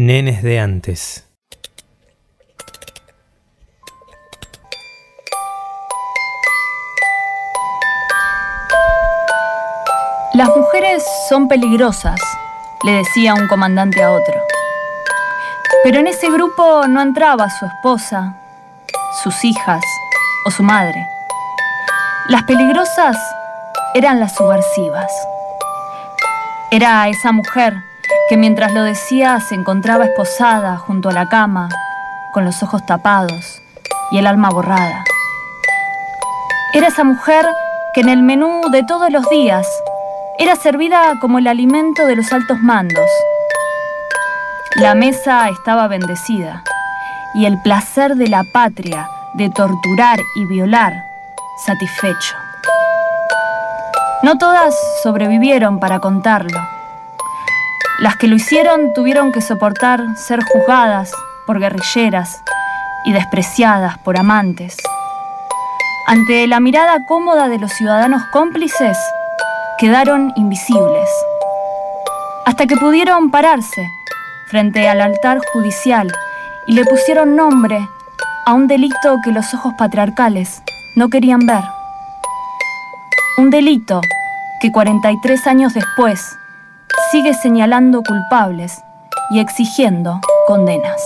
Nenes de antes. Las mujeres son peligrosas, le decía un comandante a otro. Pero en ese grupo no entraba su esposa, sus hijas o su madre. Las peligrosas eran las subversivas. Era esa mujer que mientras lo decía se encontraba esposada junto a la cama, con los ojos tapados y el alma borrada. Era esa mujer que en el menú de todos los días era servida como el alimento de los altos mandos. La mesa estaba bendecida y el placer de la patria de torturar y violar satisfecho. No todas sobrevivieron para contarlo. Las que lo hicieron tuvieron que soportar ser juzgadas por guerrilleras y despreciadas por amantes. Ante la mirada cómoda de los ciudadanos cómplices, quedaron invisibles. Hasta que pudieron pararse frente al altar judicial y le pusieron nombre a un delito que los ojos patriarcales no querían ver. Un delito que 43 años después sigue señalando culpables y exigiendo condenas.